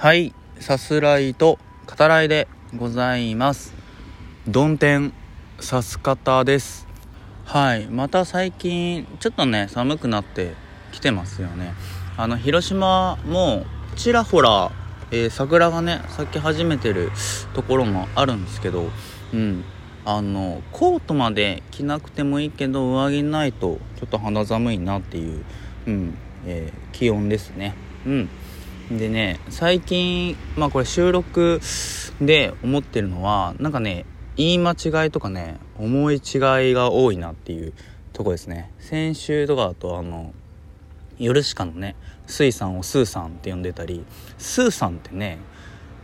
はい、さすらいと語らいでございます。曇天さす方です。はい、また最近ちょっとね寒くなってきてますよね。あの広島もちらほら、えー桜がね咲き始めてるところもあるんですけど、うん。あのコートまで着なくてもいいけど上着ないとちょっと肌寒いなっていう、うんえー気温ですね。うん、でね最近まあこれ収録で思ってるのはなんかね言い間違いとかね思い違いが多いなっていうとこですね。先週とかだとあの夜しかのねスイさんをスーさんって呼んでたりスーさんってね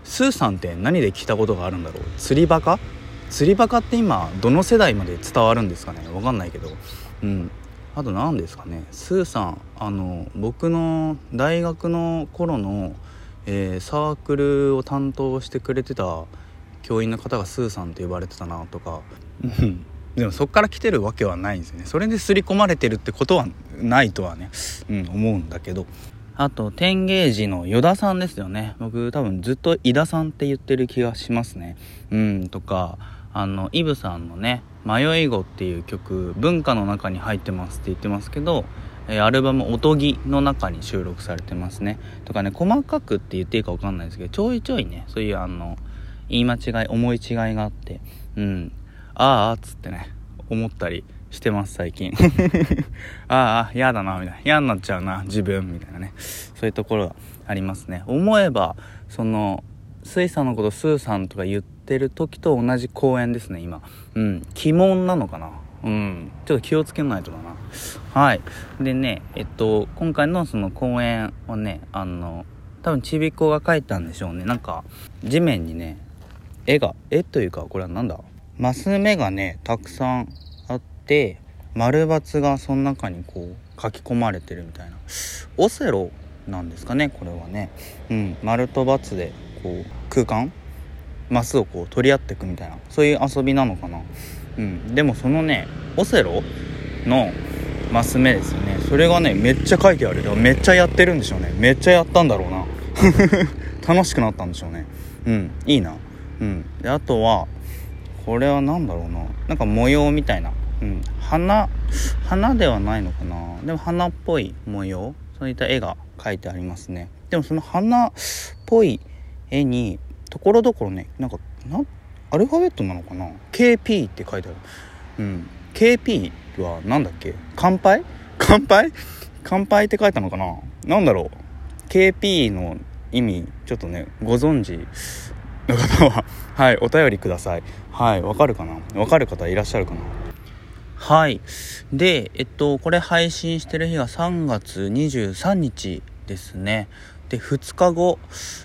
スーさんって何で聞いたことがあるんだろう？釣りバカ？釣りバカって今どの世代まで伝わるんですかね？わかんないけど。うん。あと何ですかね。スーさんあの僕の大学の頃の、えーサークルを担当してくれてた教員の方がスーさんって呼ばれてたなとか。うん。でもそっから来てるわけはないんですよね。それで刷り込まれてるってことはないとはね、うん、思うんだけど。あと天芸寺の依田さんですよね。僕多分ずっと井田さんって言ってる気がしますね。うんとかあのイブさんのね「迷い子」っていう曲文化の中に入ってますって言ってますけどえアルバム「おとぎ」の中に収録されてますね。とかね細かくって言っていいか分かんないですけどちょいちょいねそういうあの言い間違い思い違いがあってうん。ああっつってね思ったりしてます最近。ああ嫌だなみたいな。嫌になっちゃうな自分みたいなね。そういうところがありますね。思えばそのスイさんのことスーさんとか言っててる時と同じ公演ですね今。うん。鬼門なのかな？うん。ちょっと気をつけないとだな。はい。でねえっと今回のその公演はねあの多分ちびっ子が描いたんでしょうね。なんか地面にね絵が絵というかこれはなんだ？マス目がねたくさんあって丸×がその中にこう書き込まれてるみたいな。オセロなんですかねこれはね。うん。丸と×でこう空間マスをこう取り合っていくみたいなそういう遊びなのかな。うん。でもそのねオセロのマス目ですよね。それがねめっちゃ書いてあるだからめっちゃやってるんでしょうね。めっちゃやったんだろうな。楽しくなったんでしょうね。うん。いいな。うん。であとはこれは何だろうな。なんか模様みたいな、うん、花花ではないのかな。でも花っぽい模様。そういった絵が描いてありますね。でもその花っぽい絵にところどころねなんかなアルファベットなのかな？KP って書いてある。うん。KP はなんだっけ？乾杯？乾杯？乾杯って書いたのかな？なんだろう。KP の意味ちょっとねご存知の方は はいお便りください。はいわかるかな？わかる方いらっしゃるかな？はい。でえっとこれ配信してる日が3月23日。ですね。で2日後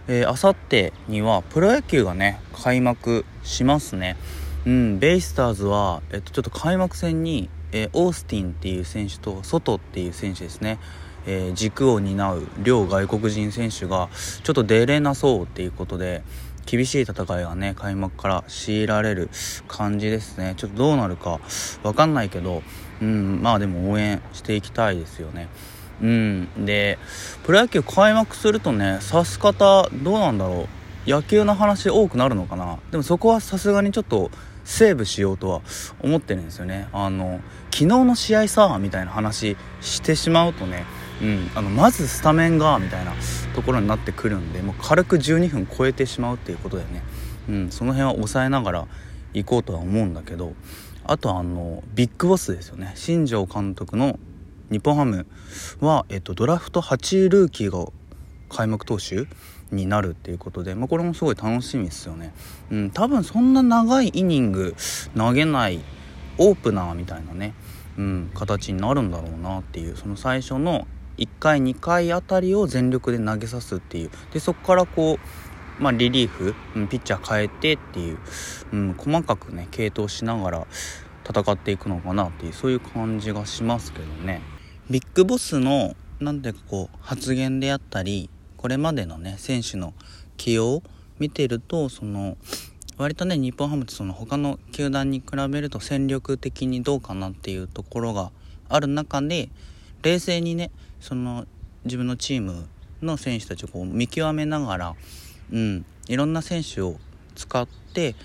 えー、あさってにはプロ野球がね開幕しますね。うんベイスターズは、えっと、ちょっと開幕戦に、えーオースティンっていう選手とソトっていう選手ですね。えー軸を担う両外国人選手がちょっと出れなそうっていうことで厳しい戦いがね開幕から強いられる感じですね。ちょっとどうなるかわかんないけどうんまあでも応援していきたいですよね。うん。でプロ野球開幕するとね指す方どうなんだろう。野球の話多くなるのかな。でもそこはさすがにちょっとセーブしようとは思ってるんですよね。あの昨日の試合さみたいな話してしまうとねうん、あのまずスタメンがみたいなところになってくるんでもう軽く12分超えてしまうっていうことでね、うん、その辺は抑えながら行こうとは思うんだけどあとあのビッグボスですよね。新庄監督の日本ハムは、えっと、ドラフト8位ルーキーが開幕投手になるっていうことで、まあ、これもすごい楽しみですよね、うん、多分そんな長いイニング投げないオープナーみたいなね、うん、形になるんだろうなっていうその最初の1回2回あたりを全力で投げさすっていう。でそこからこう、まあ、リリーフ、ピッチャー変えてっていう、うん、細かくね継投しながら戦っていくのかなっていうそういう感じがしますけどね。ビッグボスのなんていうかこう発言であったりこれまでのね選手の起用を見てるとその割とね日本ハムってその他の球団に比べると戦力的にどうかなっていうところがある中で冷静にねその自分のチームの選手たちをこう見極めながら、うん、いろんな選手を使って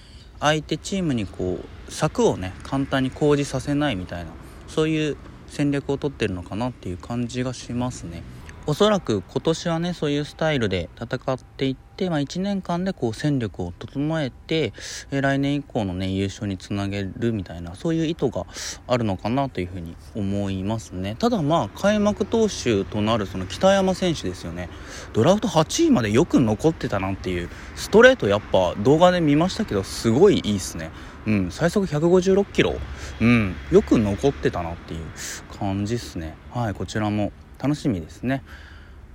相手チームにこう策をね簡単に講じさせないみたいなそういう戦略をとってるのかなっていう感じがしますね。おそらく今年はねそういうスタイルで戦っていって、まあ、1年間でこう戦力を整えて、え来年以降のね優勝につなげるみたいなそういう意図があるのかなというふうに思いますね。ただまあ開幕投手となるその北山選手ですよね。ドラフト8位までよく残ってたなっていうストレートやっぱ動画で見ましたけどすごいいいっすね。うん最速156キロ。うんよく残ってたなっていう。感じっすねはいこちらも楽しみですね。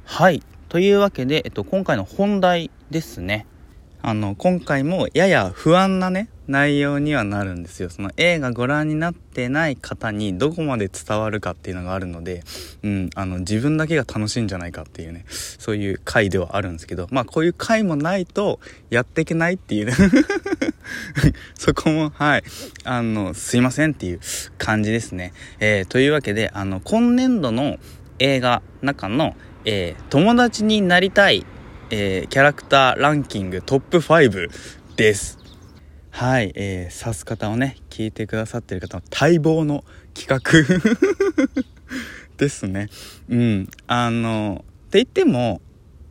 はい。というわけで、えっと、今回の本題ですね。あの、今回もやや不安なね、内容にはなるんですよ。その映画ご覧になってない方にどこまで伝わるかっていうのがあるので、うん、あの、自分だけが楽しいんじゃないかっていうね、そういう回ではあるんですけど、まあこういう回もないとやっていけないっていうね そこも、はい、あの、すいませんっていう感じですね。えー、というわけで、あの、今年度の映画中の、えー、友達になりたい、えー、キャラクターランキングトップ5です。はい、えー、指す方をね、聞いてくださってる方の待望の企画 ですね。うん。あの、って言っても、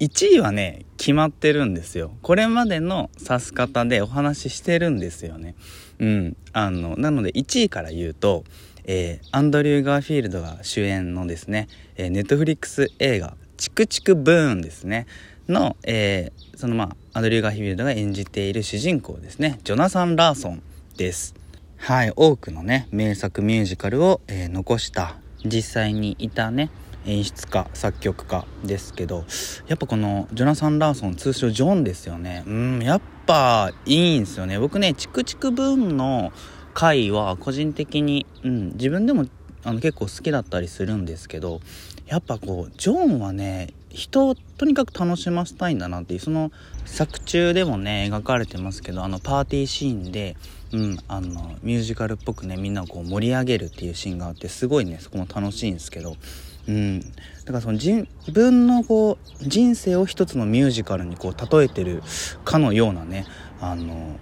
1位はね、決まってるんですよ。これまでの指す方でお話ししてるんですよね。うん。あの、なので1位から言うと、えー、アンドリュー・ガーフィールドが主演のですね、えー、ネットフリックス映画「チック、チックブーン」ですねの、えー、そのまあアンドリュー・ガーフィールドが演じている主人公ですねジョナサン・ラーソンですはい多くのね名作ミュージカルを、え、残した実際にいたね演出家作曲家ですけどやっぱこのジョナサン・ラーソン通称ジョンですよね。うんやっぱいいんですよね。僕ねチック、チックブーンの回は個人的に、うん、自分でもあの結構好きだったりするんですけどやっぱこうジョンはね人をとにかく楽しませたいんだなっていうその作中でもね描かれてますけどあのパーティーシーンで、うん、あのミュージカルっぽくねみんなをこう盛り上げるっていうシーンがあってすごいねそこも楽しいんですけど、うん、だからその自分のこう人生を一つのミュージカルにこう例えてるかのようなねあの、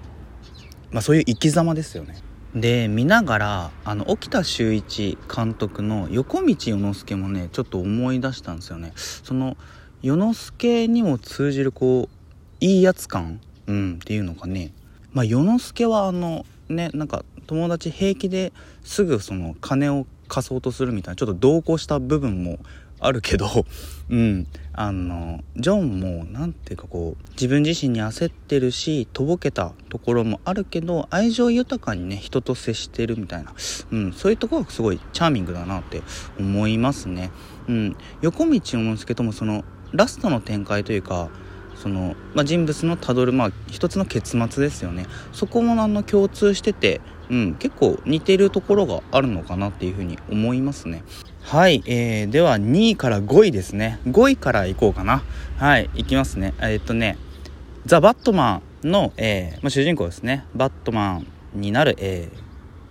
まあ、そういう生き様ですよね。で見ながらあの沖田修一監督の横道世之助もねちょっと思い出したんですよねその世之助にも通じるこういいやつ感、うん、っていうのかねまあ世之助はあのねなんか友達平気ですぐその金を貸そうとするみたいなちょっと同行した部分もあるけど、うん、あのジョンも何ていうかこう自分自身に焦ってるしとぼけたところもあるけど愛情豊かにね人と接してるみたいな、うん、そういうところがすごいチャーミングだなって思いますね。うん、横道を之助ともそのラストの展開というかその、まあ、人物のたどる、まあ、一つの結末ですよね。そこもあの共通してて、うん、結構似てるところがあるのかなっていうふうに思いますね。はい、えー、では2位から5位ですね。5位からいこうかな。はいいきますね。えー、っとねザ・バットマンの、えーまあ、主人公ですね。バットマンになる、えー、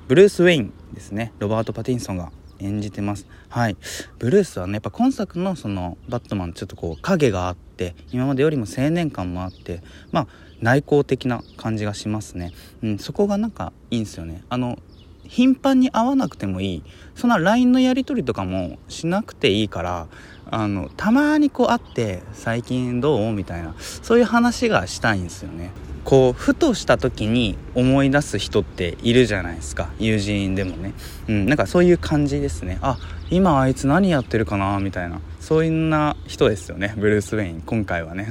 ブルース・ウェインですね。ロバート・パティンソンが演じてます。はいブルースはねやっぱ今作のそのバットマンちょっとこう影があって今までよりも青年感もあってまあ内向的な感じがしますね、うん、そこがなんかいいんですよね。あの頻繁に会わなくてもいい。そんな LINE のやり取りとかもしなくていいからあのたまにこう会って「最近どう?」みたいなそういう話がしたいんですよね。こうふとした時に思い出す人っているじゃないですか。友人でもね。うんなんかそういう感じですね。あ今あいつ何やってるかな？みたいな。そういうな人ですよね。ブルース・ウェイン。今回はね。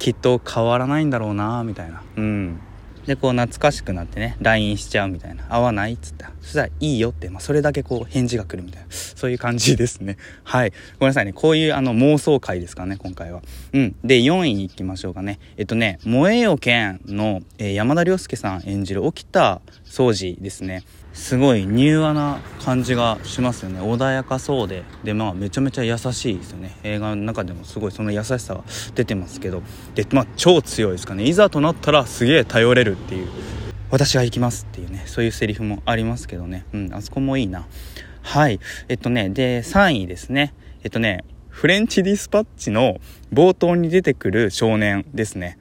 きっと変わらないんだろうなみたいな。うん。でこう懐かしくなってね LINE しちゃうみたいな。合わない？っつったそしたらいいよって、まあ、それだけこう返事が来るみたいな。そういう感じですね。はい。ごめんなさいね。こういうあの妄想会ですかね今回は。うん。で4位に行きましょうかね。えっとね「燃えよ剣」の、えー、山田涼介さん演じる沖田総司ですねすごい柔和な感じがしますよね。穏やかそうで。でまあめちゃめちゃ優しいですよね。映画の中でもすごいその優しさが出てますけど。でまあ超強いですかね。いざとなったらすげえ頼れるっていう。私が行きますっていうね。そういうセリフもありますけどね。うんあそこもいいな。はい。えっとねで3位ですね。えっとねフレンチディスパッチの冒頭に出てくる少年ですね。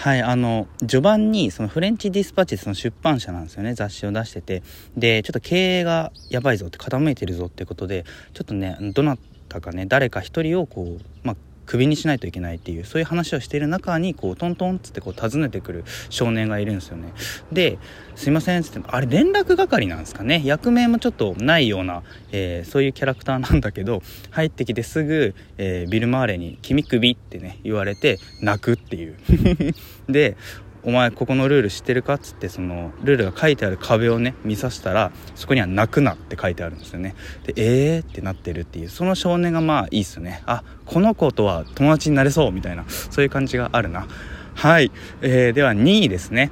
はい、あの、序盤に、そのフレンチディスパッチその出版社なんですよね、雑誌を出してて。で、ちょっと経営がやばいぞって傾いてるぞってことで、ちょっとね、どなたかね、誰か一人をこう、まあ、クビにしないといけないっていうそういう話をしている中にこうトントンっつってこう訪ねてくる少年がいるんですよね。ですいませんっつってあれ連絡係なんですかね。役名もちょっとないような、えー、そういうキャラクターなんだけど入ってきてすぐ、えー、ビル・マーレに「君クビ」ってね言われて泣くっていう。でお前ここのルール知ってるか?」っつってそのルールが書いてある壁をね見させたらそこには「泣くな」って書いてあるんですよね。でえー？ってなってるっていう。その少年がまあいいっすよね。あこの子とは友達になれそうみたいな。そういう感じがあるな。はい、えー、では2位ですね。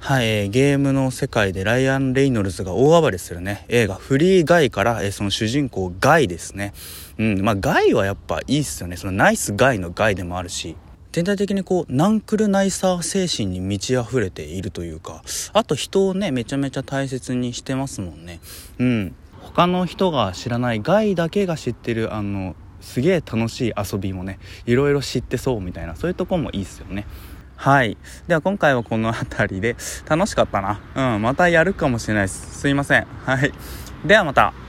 はい、えー、ゲームの世界でライアン・レイノルズが大暴れするね。映画「フリー・ガイ」から、えー、その主人公ガイですね。うんまあガイはやっぱいいっすよね。そのナイスガイのガイでもあるし。全体的にこうナンクルナイサー精神に満ち溢れているというかあと人をねめちゃめちゃ大切にしてますもんね。うん。他の人が知らないガイだけが知ってるあのすげえ楽しい遊びもねいろいろ知ってそうみたいなそういうとこもいいっすよね。はい。では今回はこの辺りで楽しかったな。うんまたやるかもしれないです。すいません。はい。ではまた。